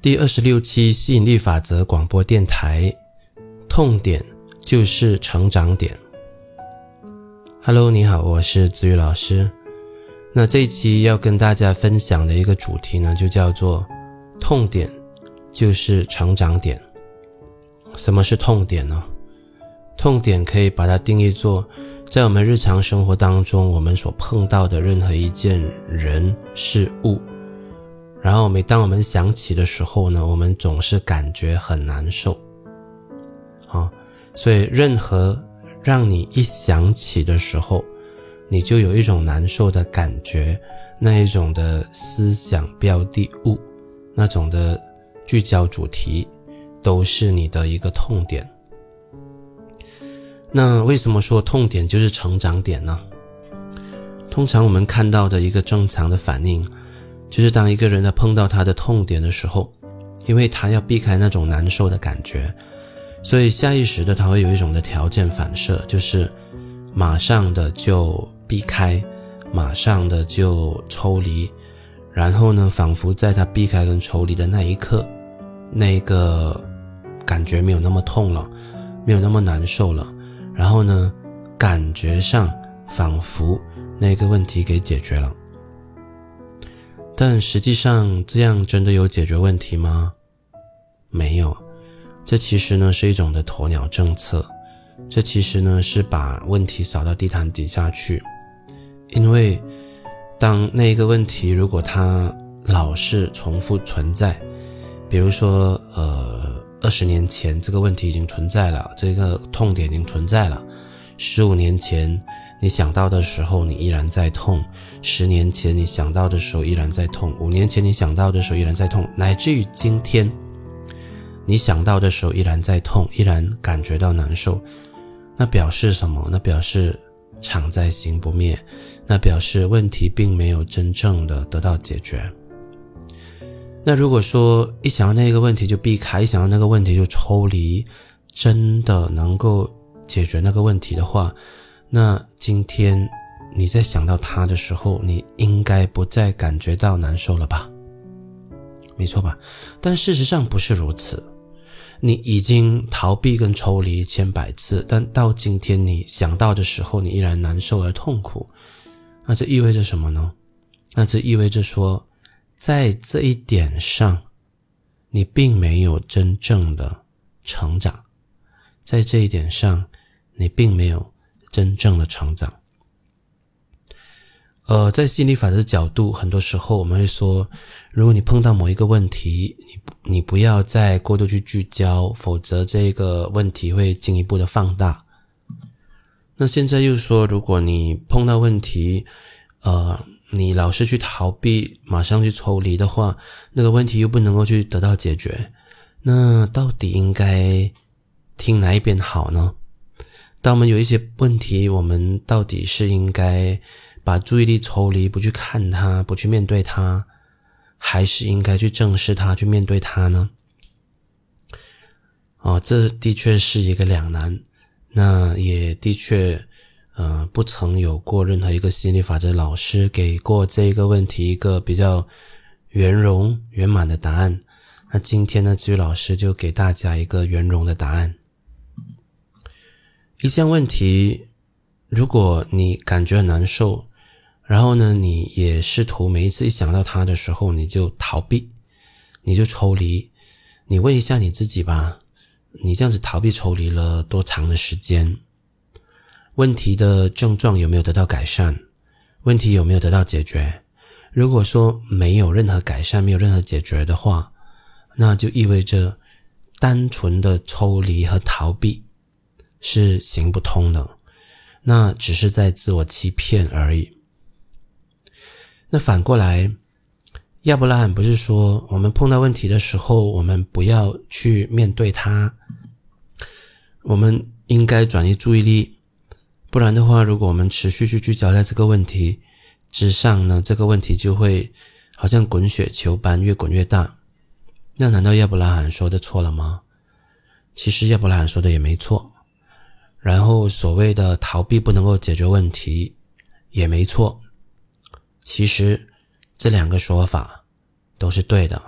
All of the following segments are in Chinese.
第二十六期吸引力法则广播电台，痛点就是成长点。Hello，你好，我是子宇老师。那这一期要跟大家分享的一个主题呢，就叫做痛点就是成长点。什么是痛点呢？痛点可以把它定义做，在我们日常生活当中，我们所碰到的任何一件人事物。然后每当我们想起的时候呢，我们总是感觉很难受，啊，所以任何让你一想起的时候，你就有一种难受的感觉，那一种的思想标的物，那种的聚焦主题，都是你的一个痛点。那为什么说痛点就是成长点呢？通常我们看到的一个正常的反应。就是当一个人在碰到他的痛点的时候，因为他要避开那种难受的感觉，所以下意识的他会有一种的条件反射，就是马上的就避开，马上的就抽离，然后呢，仿佛在他避开跟抽离的那一刻，那个感觉没有那么痛了，没有那么难受了，然后呢，感觉上仿佛那个问题给解决了。但实际上，这样真的有解决问题吗？没有，这其实呢是一种的鸵鸟政策，这其实呢是把问题扫到地毯底下去。因为，当那一个问题如果它老是重复存在，比如说，呃，二十年前这个问题已经存在了，这个痛点已经存在了，十五年前。你想到的时候，你依然在痛；十年前你想到的时候依然在痛；五年前你想到的时候依然在痛；乃至于今天，你想到的时候依然在痛，依然感觉到难受。那表示什么？那表示常在心不灭，那表示问题并没有真正的得到解决。那如果说一想到那个问题就避开，一想到那个问题就抽离，真的能够解决那个问题的话，那今天你在想到他的时候，你应该不再感觉到难受了吧？没错吧？但事实上不是如此，你已经逃避跟抽离千百次，但到今天你想到的时候，你依然难受而痛苦。那这意味着什么呢？那这意味着说，在这一点上，你并没有真正的成长，在这一点上，你并没有。真正的成长，呃，在心理法则角度，很多时候我们会说，如果你碰到某一个问题，你你不要再过度去聚焦，否则这个问题会进一步的放大。那现在又说，如果你碰到问题，呃，你老是去逃避，马上去抽离的话，那个问题又不能够去得到解决，那到底应该听哪一边好呢？当我们有一些问题，我们到底是应该把注意力抽离，不去看它，不去面对它，还是应该去正视它，去面对它呢？哦，这的确是一个两难。那也的确，呃，不曾有过任何一个心理法则老师给过这个问题一个比较圆融圆满的答案。那今天呢，这位老师就给大家一个圆融的答案。一项问题，如果你感觉很难受，然后呢，你也试图每一次一想到它的时候，你就逃避，你就抽离。你问一下你自己吧，你这样子逃避抽离了多长的时间？问题的症状有没有得到改善？问题有没有得到解决？如果说没有任何改善，没有任何解决的话，那就意味着单纯的抽离和逃避。是行不通的，那只是在自我欺骗而已。那反过来，亚伯拉罕不是说，我们碰到问题的时候，我们不要去面对它，我们应该转移注意力，不然的话，如果我们持续去聚焦在这个问题之上呢，这个问题就会好像滚雪球般越滚越大。那难道亚伯拉罕说的错了吗？其实亚伯拉罕说的也没错。然后所谓的逃避不能够解决问题，也没错。其实这两个说法都是对的，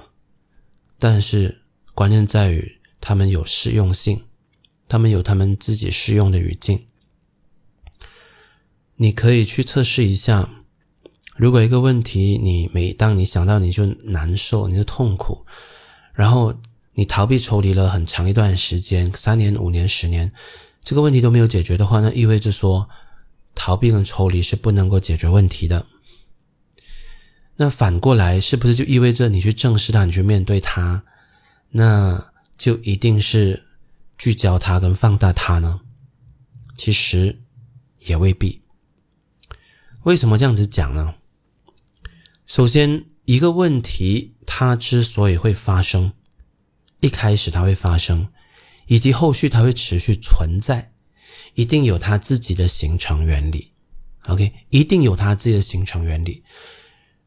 但是关键在于他们有适用性，他们有他们自己适用的语境。你可以去测试一下，如果一个问题你每当你想到你就难受，你就痛苦，然后你逃避抽离了很长一段时间，三年、五年、十年，这个问题都没有解决的话，那意味着说逃避跟抽离是不能够解决问题的。那反过来，是不是就意味着你去正视它，你去面对它，那就一定是聚焦它跟放大它呢？其实也未必。为什么这样子讲呢？首先，一个问题它之所以会发生，一开始它会发生，以及后续它会持续存在，一定有它自己的形成原理。OK，一定有它自己的形成原理。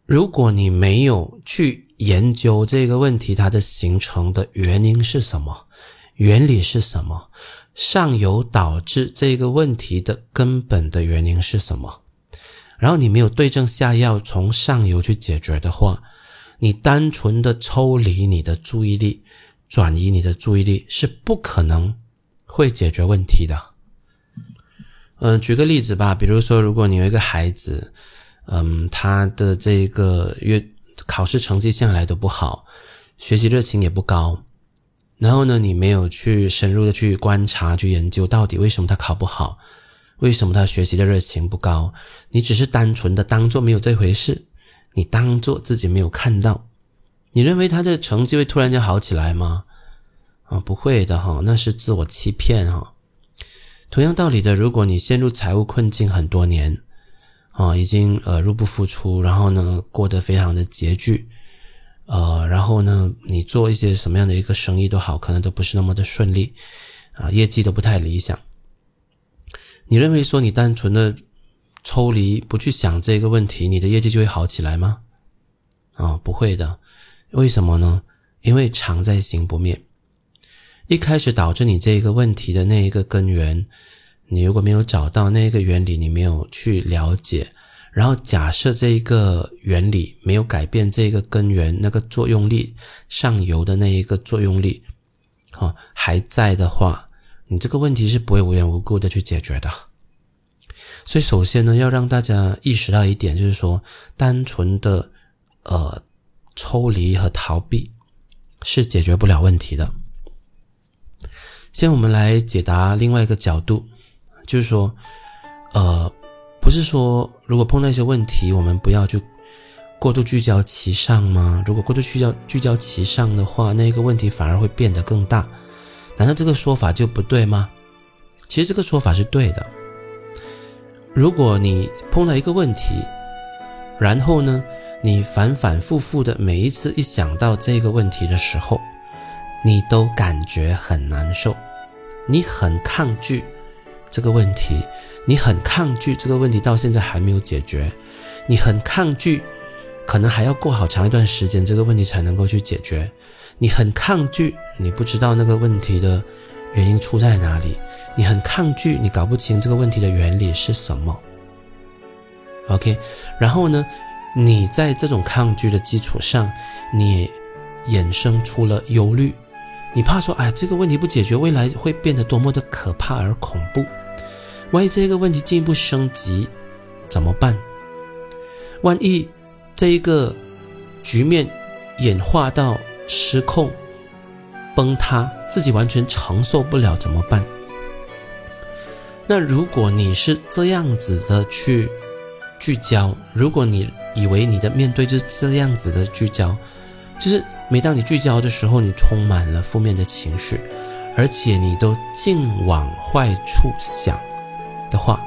如果你没有去研究这个问题，它的形成的原因是什么，原理是什么，上游导致这个问题的根本的原因是什么，然后你没有对症下药，从上游去解决的话，你单纯的抽离你的注意力，转移你的注意力是不可能会解决问题的。嗯，举个例子吧，比如说，如果你有一个孩子。嗯，他的这个月考试成绩向来都不好，学习热情也不高。然后呢，你没有去深入的去观察、去研究到底为什么他考不好，为什么他学习的热情不高？你只是单纯的当做没有这回事，你当做自己没有看到。你认为他的成绩会突然间好起来吗？啊，不会的哈，那是自我欺骗哈。同样道理的，如果你陷入财务困境很多年。啊，已经呃入不敷出，然后呢过得非常的拮据，呃，然后呢你做一些什么样的一个生意都好，可能都不是那么的顺利，啊，业绩都不太理想。你认为说你单纯的抽离不去想这个问题，你的业绩就会好起来吗？啊，不会的，为什么呢？因为常在心不灭，一开始导致你这一个问题的那一个根源。你如果没有找到那一个原理，你没有去了解，然后假设这一个原理没有改变这个根源那个作用力上游的那一个作用力，哦还在的话，你这个问题是不会无缘无故的去解决的。所以首先呢，要让大家意识到一点，就是说，单纯的呃抽离和逃避是解决不了问题的。先我们来解答另外一个角度。就是说，呃，不是说如果碰到一些问题，我们不要去过度聚焦其上吗？如果过度聚焦聚焦其上的话，那个问题反而会变得更大。难道这个说法就不对吗？其实这个说法是对的。如果你碰到一个问题，然后呢，你反反复复的每一次一想到这个问题的时候，你都感觉很难受，你很抗拒。这个问题，你很抗拒这个问题，到现在还没有解决，你很抗拒，可能还要过好长一段时间，这个问题才能够去解决。你很抗拒，你不知道那个问题的原因出在哪里，你很抗拒，你搞不清这个问题的原理是什么。OK，然后呢，你在这种抗拒的基础上，你衍生出了忧虑，你怕说，哎，这个问题不解决，未来会变得多么的可怕而恐怖。万一这个问题进一步升级，怎么办？万一这一个局面演化到失控、崩塌，自己完全承受不了，怎么办？那如果你是这样子的去聚焦，如果你以为你的面对就是这样子的聚焦，就是每当你聚焦的时候，你充满了负面的情绪，而且你都尽往坏处想。的话，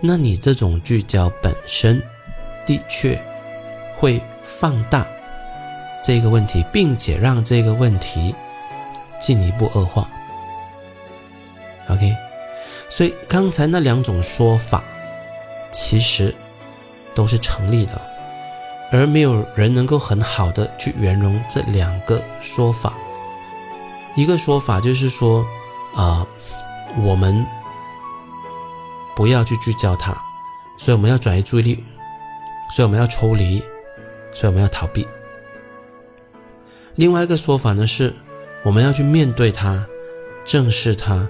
那你这种聚焦本身的确会放大这个问题，并且让这个问题进一步恶化。OK，所以刚才那两种说法其实都是成立的，而没有人能够很好的去圆融这两个说法。一个说法就是说，啊，我们。不要去聚焦它，所以我们要转移注意力，所以我们要抽离，所以我们要逃避。另外一个说法呢是，我们要去面对它，正视它，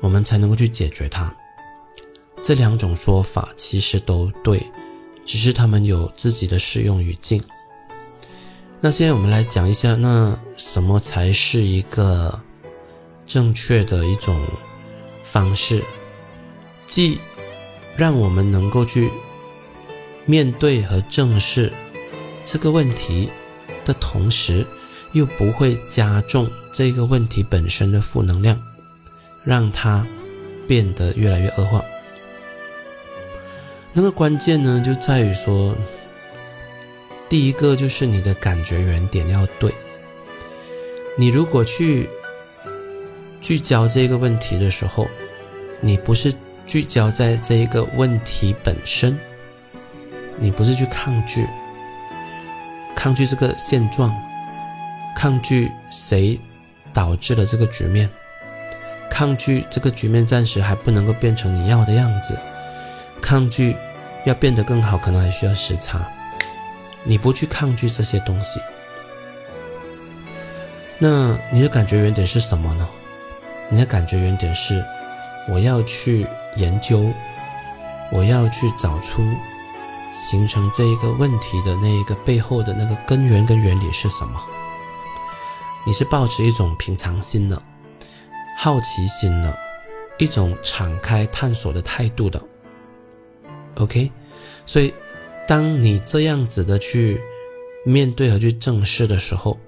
我们才能够去解决它。这两种说法其实都对，只是他们有自己的适用语境。那现在我们来讲一下，那什么才是一个正确的一种方式，既让我们能够去面对和正视这个问题的同时，又不会加重这个问题本身的负能量，让它变得越来越恶化。那个关键呢，就在于说，第一个就是你的感觉原点要对。你如果去聚焦这个问题的时候，你不是聚焦在这一个问题本身，你不是去抗拒，抗拒这个现状。抗拒谁导致了这个局面？抗拒这个局面暂时还不能够变成你要的样子。抗拒要变得更好，可能还需要时差。你不去抗拒这些东西，那你的感觉原点是什么呢？你的感觉原点是，我要去研究，我要去找出形成这一个问题的那一个背后的那个根源跟原理是什么。你是抱持一种平常心的、好奇心的、一种敞开探索的态度的，OK？所以，当你这样子的去面对和去正视的时候，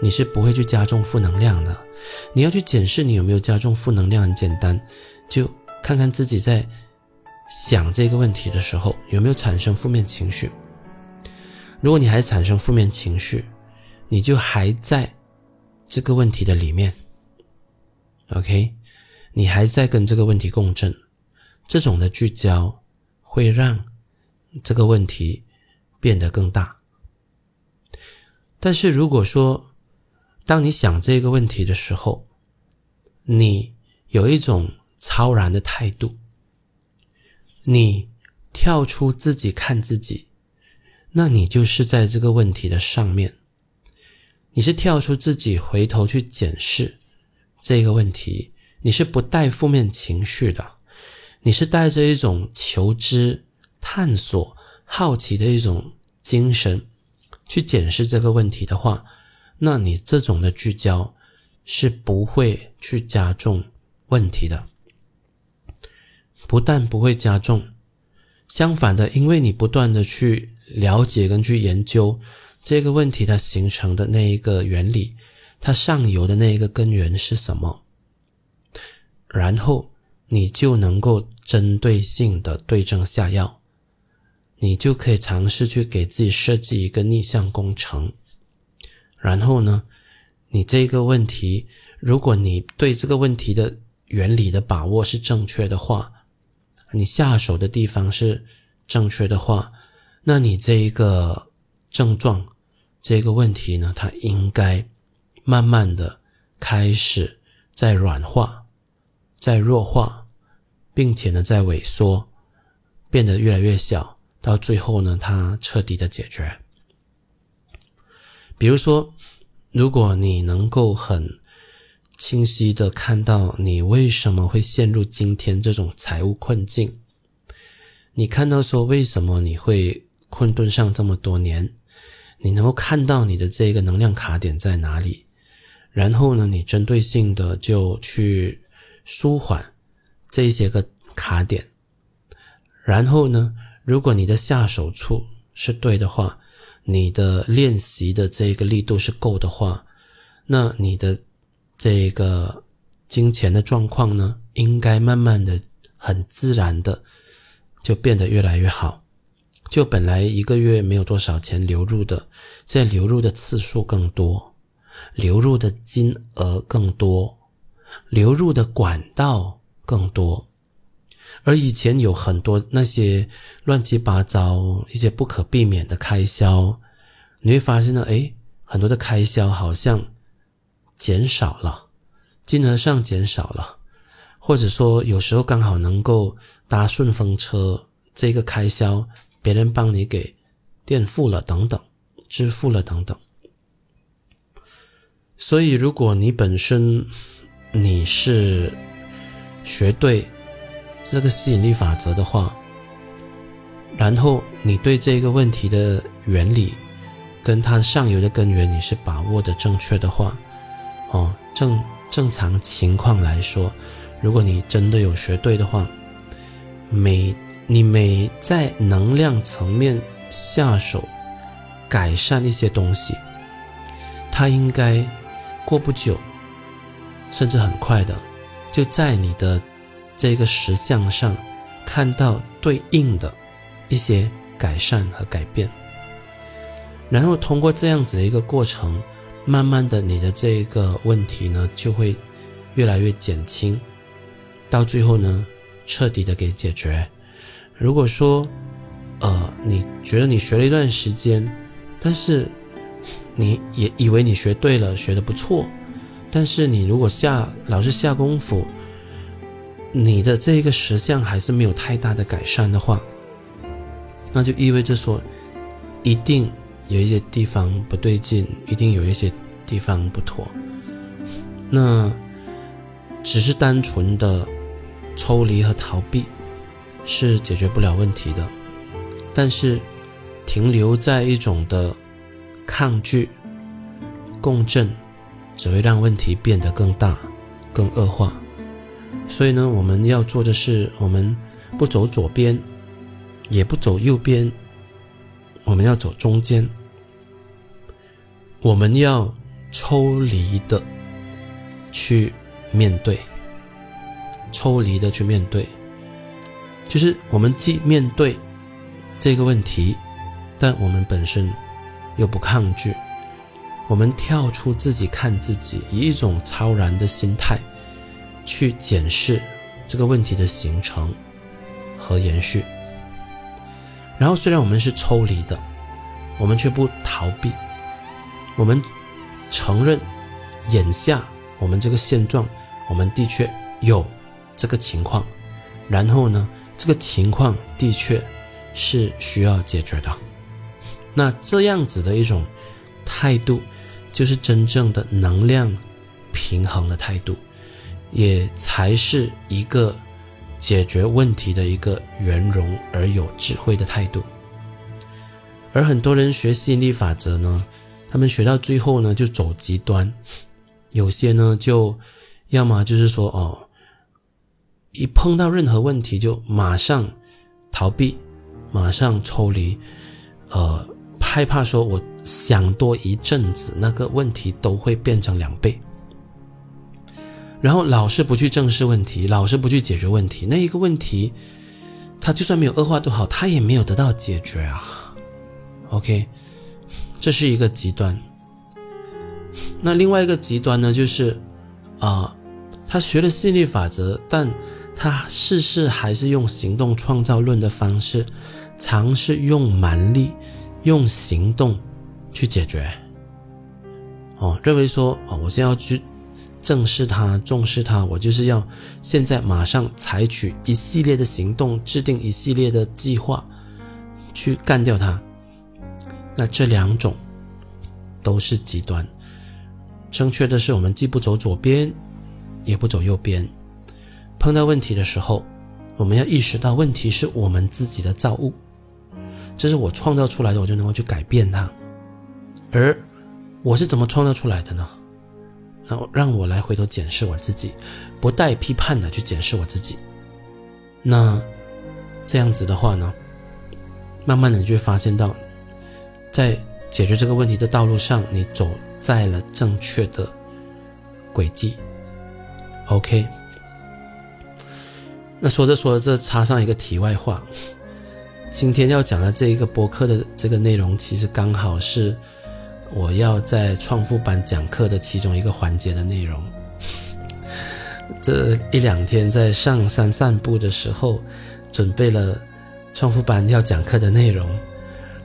你是不会去加重负能量的。你要去检视你有没有加重负能量，很简单，就看看自己在想这个问题的时候有没有产生负面情绪。如果你还产生负面情绪，你就还在这个问题的里面，OK，你还在跟这个问题共振，这种的聚焦会让这个问题变得更大。但是如果说，当你想这个问题的时候，你有一种超然的态度，你跳出自己看自己，那你就是在这个问题的上面。你是跳出自己，回头去检视这个问题，你是不带负面情绪的，你是带着一种求知、探索、好奇的一种精神去检视这个问题的话，那你这种的聚焦是不会去加重问题的，不但不会加重，相反的，因为你不断的去了解跟去研究。这个问题它形成的那一个原理，它上游的那一个根源是什么？然后你就能够针对性的对症下药，你就可以尝试去给自己设计一个逆向工程。然后呢，你这个问题，如果你对这个问题的原理的把握是正确的话，你下手的地方是正确的话，那你这一个症状。这个问题呢，它应该慢慢的开始在软化，在弱化，并且呢在萎缩，变得越来越小，到最后呢，它彻底的解决。比如说，如果你能够很清晰的看到你为什么会陷入今天这种财务困境，你看到说为什么你会困顿上这么多年。你能够看到你的这个能量卡点在哪里，然后呢，你针对性的就去舒缓这一些个卡点，然后呢，如果你的下手处是对的话，你的练习的这个力度是够的话，那你的这个金钱的状况呢，应该慢慢的、很自然的就变得越来越好。就本来一个月没有多少钱流入的，现在流入的次数更多，流入的金额更多，流入的管道更多，而以前有很多那些乱七八糟、一些不可避免的开销，你会发现呢，诶，很多的开销好像减少了，金额上减少了，或者说有时候刚好能够搭顺风车，这个开销。别人帮你给垫付了等等，支付了等等，所以，如果你本身你是学对这个吸引力法则的话，然后你对这个问题的原理跟它上游的根源你是把握的正确的话，哦，正正常情况来说，如果你真的有学对的话，每你每在能量层面下手改善一些东西，它应该。过不久，甚至很快的，就在你的这个实相上看到对应的一些改善和改变。然后通过这样子的一个过程，慢慢的你的这个问题呢就会越来越减轻，到最后呢彻底的给解决。如果说，呃，你觉得你学了一段时间，但是。你也以为你学对了，学的不错，但是你如果下老是下功夫，你的这个实相还是没有太大的改善的话，那就意味着说，一定有一些地方不对劲，一定有一些地方不妥。那只是单纯的抽离和逃避是解决不了问题的，但是停留在一种的。抗拒共振，只会让问题变得更大、更恶化。所以呢，我们要做的是，我们不走左边，也不走右边，我们要走中间。我们要抽离的去面对，抽离的去面对，就是我们既面对这个问题，但我们本身。又不抗拒，我们跳出自己看自己，以一种超然的心态去检视这个问题的形成和延续。然后，虽然我们是抽离的，我们却不逃避，我们承认眼下我们这个现状，我们的确有这个情况。然后呢，这个情况的确是需要解决的。那这样子的一种态度，就是真正的能量平衡的态度，也才是一个解决问题的一个圆融而有智慧的态度。而很多人学吸引力法则呢，他们学到最后呢，就走极端，有些呢就要么就是说哦，一碰到任何问题就马上逃避，马上抽离，呃。害怕说，我想多一阵子，那个问题都会变成两倍。然后老是不去正视问题，老是不去解决问题，那一个问题，它就算没有恶化都好，它也没有得到解决啊。OK，这是一个极端。那另外一个极端呢，就是啊，他学了吸引力法则，但他事事还是用行动创造论的方式，尝试用蛮力。用行动去解决，哦，认为说哦，我现在要去正视它、重视它，我就是要现在马上采取一系列的行动，制定一系列的计划去干掉它。那这两种都是极端。正确的是，我们既不走左边，也不走右边。碰到问题的时候，我们要意识到问题是我们自己的造物。这是我创造出来的，我就能够去改变它。而我是怎么创造出来的呢？然后让我来回头检视我自己，不带批判的去检视我自己。那这样子的话呢，慢慢的你就会发现到，在解决这个问题的道路上，你走在了正确的轨迹。OK。那说着说着，这插上一个题外话。今天要讲的这一个播客的这个内容，其实刚好是我要在创富班讲课的其中一个环节的内容。这一两天在上山散步的时候，准备了创富班要讲课的内容，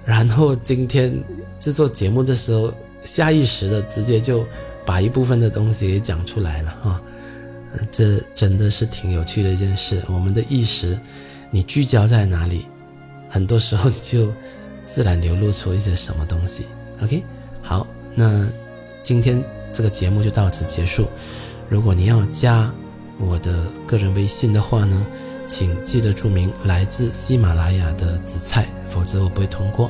然后今天制作节目的时候，下意识的直接就把一部分的东西给讲出来了啊！这真的是挺有趣的一件事。我们的意识，你聚焦在哪里？很多时候你就自然流露出一些什么东西。OK，好，那今天这个节目就到此结束。如果你要加我的个人微信的话呢，请记得注明来自喜马拉雅的紫菜，否则我不会通过。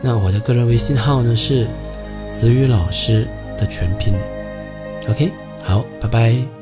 那我的个人微信号呢是子宇老师的全拼。OK，好，拜拜。